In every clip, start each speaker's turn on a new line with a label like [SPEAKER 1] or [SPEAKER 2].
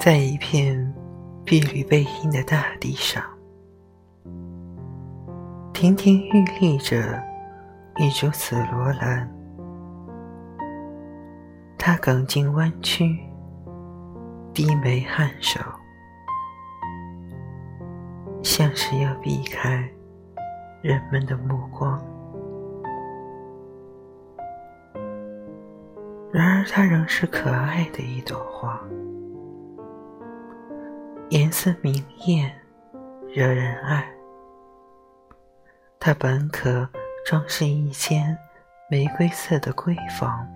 [SPEAKER 1] 在一片碧绿背阴的大地上，亭亭玉立着一株紫罗兰。它梗茎弯曲，低眉颔首，像是要避开人们的目光。然而，它仍是可爱的一朵花，颜色明艳，惹人爱。它本可装饰一间玫瑰色的闺房，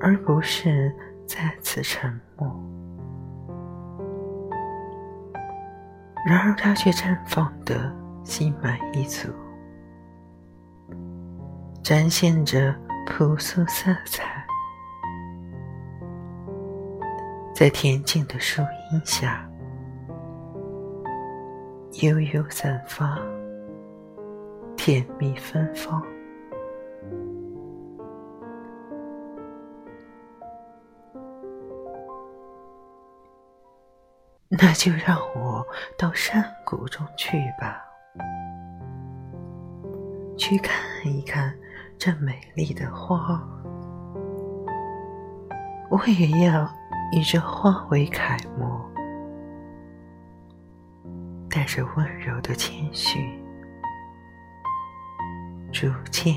[SPEAKER 1] 而不是在此沉默。然而，它却绽放得心满意足，展现着。朴素色彩，在恬静的树荫下，悠悠散发，甜蜜芬芳。那就让我到山谷中去吧，去看一看。这美丽的花，我也要以这花为楷模，带着温柔的谦虚，逐渐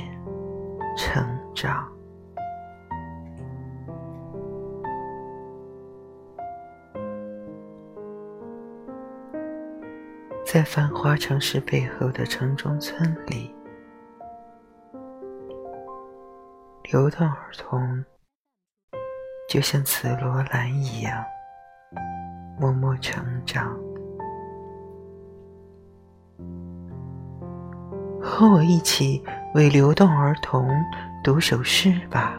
[SPEAKER 1] 成长。在繁华城市背后的城中村里。流动儿童，就像紫罗兰一样，默默成长。和我一起为流动儿童读首诗吧。